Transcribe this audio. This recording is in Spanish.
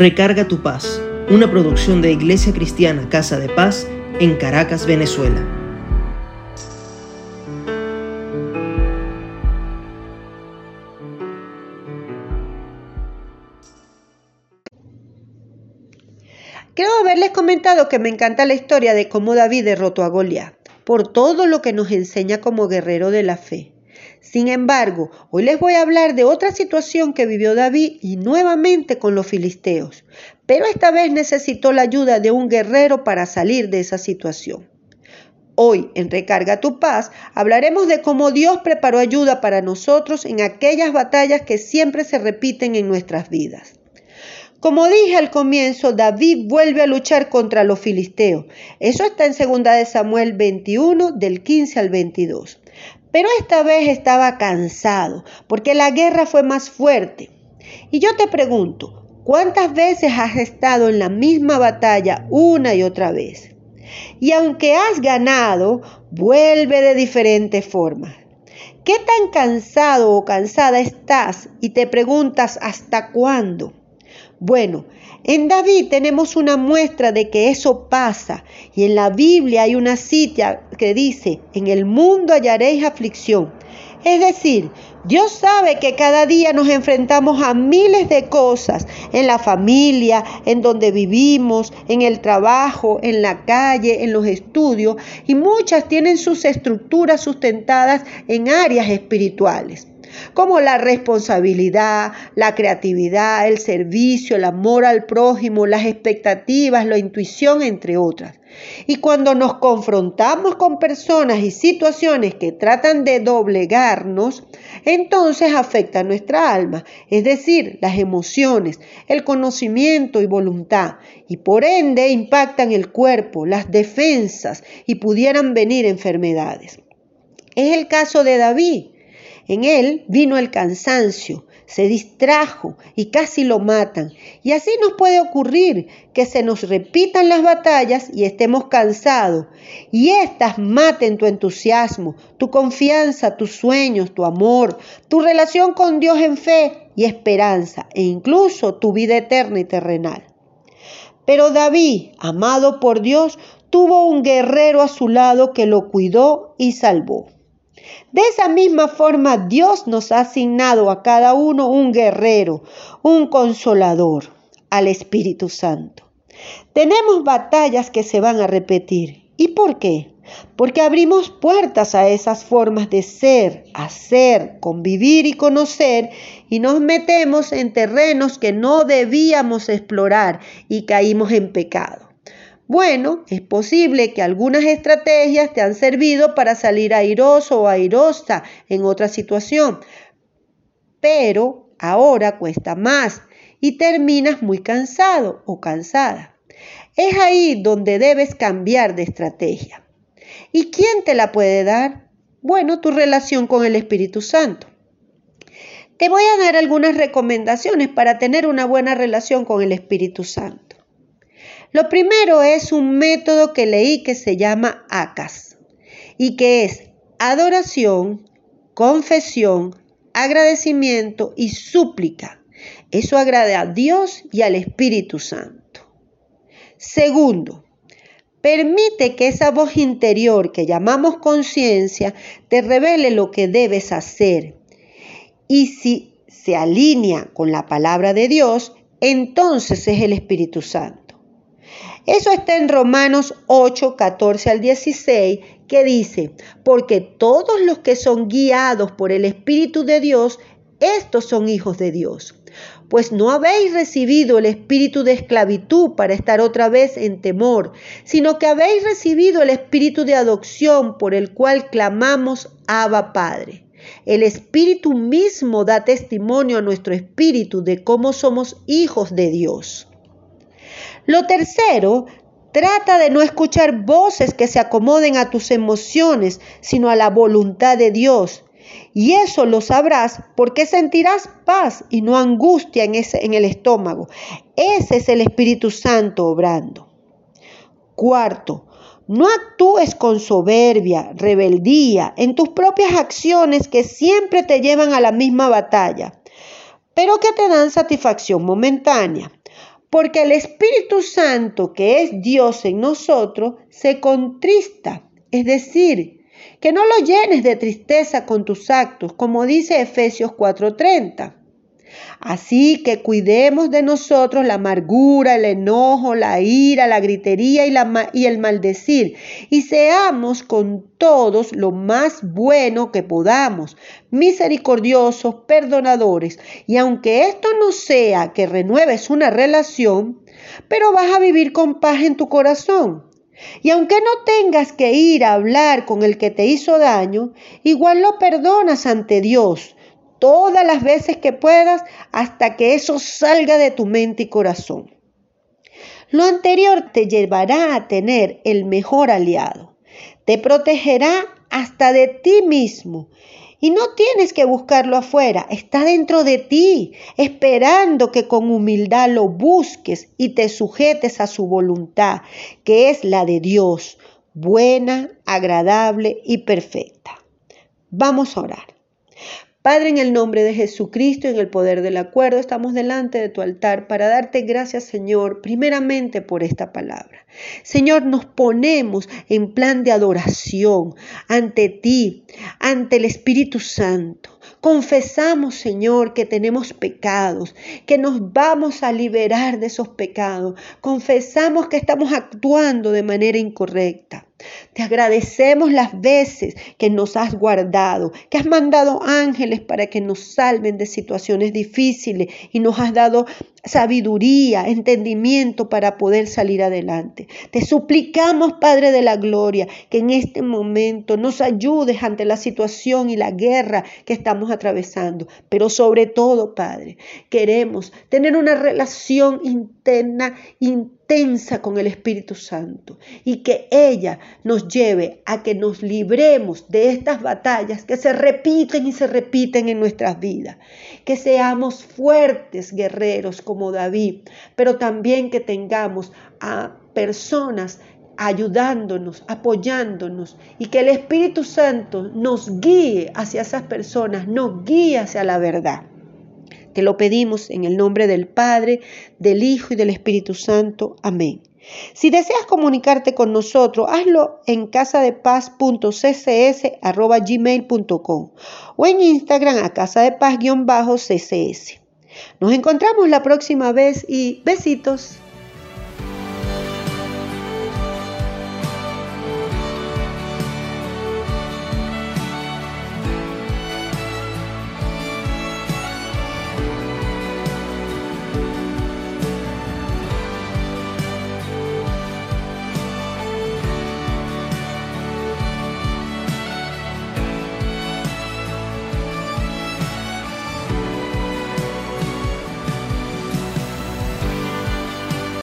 Recarga tu paz, una producción de Iglesia Cristiana Casa de Paz en Caracas, Venezuela. Creo haberles comentado que me encanta la historia de cómo David derrotó a Goliat, por todo lo que nos enseña como guerrero de la fe. Sin embargo, hoy les voy a hablar de otra situación que vivió David y nuevamente con los filisteos, pero esta vez necesitó la ayuda de un guerrero para salir de esa situación. Hoy en Recarga tu paz hablaremos de cómo Dios preparó ayuda para nosotros en aquellas batallas que siempre se repiten en nuestras vidas. Como dije al comienzo, David vuelve a luchar contra los filisteos. Eso está en 2 Samuel 21 del 15 al 22. Pero esta vez estaba cansado porque la guerra fue más fuerte. Y yo te pregunto, ¿cuántas veces has estado en la misma batalla una y otra vez? Y aunque has ganado, vuelve de diferentes formas. ¿Qué tan cansado o cansada estás? Y te preguntas, ¿hasta cuándo? Bueno, en David tenemos una muestra de que eso pasa y en la Biblia hay una cita que dice, en el mundo hallaréis aflicción. Es decir, Dios sabe que cada día nos enfrentamos a miles de cosas en la familia, en donde vivimos, en el trabajo, en la calle, en los estudios, y muchas tienen sus estructuras sustentadas en áreas espirituales como la responsabilidad, la creatividad, el servicio, el amor al prójimo, las expectativas, la intuición, entre otras. Y cuando nos confrontamos con personas y situaciones que tratan de doblegarnos, entonces afecta nuestra alma, es decir, las emociones, el conocimiento y voluntad, y por ende impactan el cuerpo, las defensas y pudieran venir enfermedades. Es el caso de David. En él vino el cansancio, se distrajo y casi lo matan. Y así nos puede ocurrir que se nos repitan las batallas y estemos cansados. Y éstas maten tu entusiasmo, tu confianza, tus sueños, tu amor, tu relación con Dios en fe y esperanza e incluso tu vida eterna y terrenal. Pero David, amado por Dios, tuvo un guerrero a su lado que lo cuidó y salvó. De esa misma forma, Dios nos ha asignado a cada uno un guerrero, un consolador, al Espíritu Santo. Tenemos batallas que se van a repetir. ¿Y por qué? Porque abrimos puertas a esas formas de ser, hacer, convivir y conocer y nos metemos en terrenos que no debíamos explorar y caímos en pecado. Bueno, es posible que algunas estrategias te han servido para salir airoso o airosa en otra situación, pero ahora cuesta más y terminas muy cansado o cansada. Es ahí donde debes cambiar de estrategia. ¿Y quién te la puede dar? Bueno, tu relación con el Espíritu Santo. Te voy a dar algunas recomendaciones para tener una buena relación con el Espíritu Santo. Lo primero es un método que leí que se llama ACAS y que es adoración, confesión, agradecimiento y súplica. Eso agrada a Dios y al Espíritu Santo. Segundo, permite que esa voz interior que llamamos conciencia te revele lo que debes hacer. Y si se alinea con la palabra de Dios, entonces es el Espíritu Santo. Eso está en Romanos 8, 14 al 16, que dice, porque todos los que son guiados por el Espíritu de Dios, estos son hijos de Dios. Pues no habéis recibido el espíritu de esclavitud para estar otra vez en temor, sino que habéis recibido el espíritu de adopción por el cual clamamos Abba Padre. El Espíritu mismo da testimonio a nuestro espíritu de cómo somos hijos de Dios. Lo tercero, trata de no escuchar voces que se acomoden a tus emociones, sino a la voluntad de Dios. Y eso lo sabrás porque sentirás paz y no angustia en, el estómago. Ese es el Espíritu Santo obrando. Cuarto, no actúes con soberbia, rebeldía en tus propias acciones que siempre te llevan a la misma batalla, pero que te dan satisfacción momentánea. Porque el Espíritu Santo, que es Dios en nosotros, se contrista, es decir, que no lo llenes de tristeza con tus actos, como dice Efesios 4:30. Así que cuidemos de nosotros la amargura, el enojo, la ira, la gritería y, la, y el maldecir, y seamos con todos lo más bueno que podamos, misericordiosos, perdonadores. Y aunque esto no sea que renueves una relación, pero vas a vivir con paz en tu corazón. Y aunque no tengas que ir a hablar con el que te hizo daño, igual lo perdonas ante Dios todas las veces que puedas hasta que eso salga de tu mente y corazón. Lo anterior te llevará a tener el mejor aliado. Te protegerá hasta de ti mismo. Y no tienes que buscarlo afuera, está dentro de ti, esperando que con humildad lo busques y te sujetes a su voluntad, que es la de Dios, buena, agradable y perfecta. Vamos a orar. Padre, en el nombre de Jesucristo y en el poder del acuerdo, estamos delante de tu altar para darte gracias, Señor, primeramente por esta palabra. Señor, nos ponemos en plan de adoración ante ti, ante el Espíritu Santo. Confesamos, Señor, que tenemos pecados, que nos vamos a liberar de esos pecados. Confesamos que estamos actuando de manera incorrecta. Te agradecemos las veces que nos has guardado, que has mandado ángeles para que nos salven de situaciones difíciles y nos has dado sabiduría, entendimiento para poder salir adelante. Te suplicamos, Padre de la Gloria, que en este momento nos ayudes ante la situación y la guerra que estamos atravesando. Pero sobre todo, Padre, queremos tener una relación interna, intensa con el Espíritu Santo y que ella nos lleve a que nos libremos de estas batallas que se repiten y se repiten en nuestras vidas. Que seamos fuertes guerreros como David, pero también que tengamos a personas ayudándonos, apoyándonos y que el Espíritu Santo nos guíe hacia esas personas, nos guíe hacia la verdad. Te lo pedimos en el nombre del Padre, del Hijo y del Espíritu Santo. Amén. Si deseas comunicarte con nosotros, hazlo en casadepaz.ccs.gmail.com o en Instagram a casadepaz-ccs. Nos encontramos la próxima vez y besitos.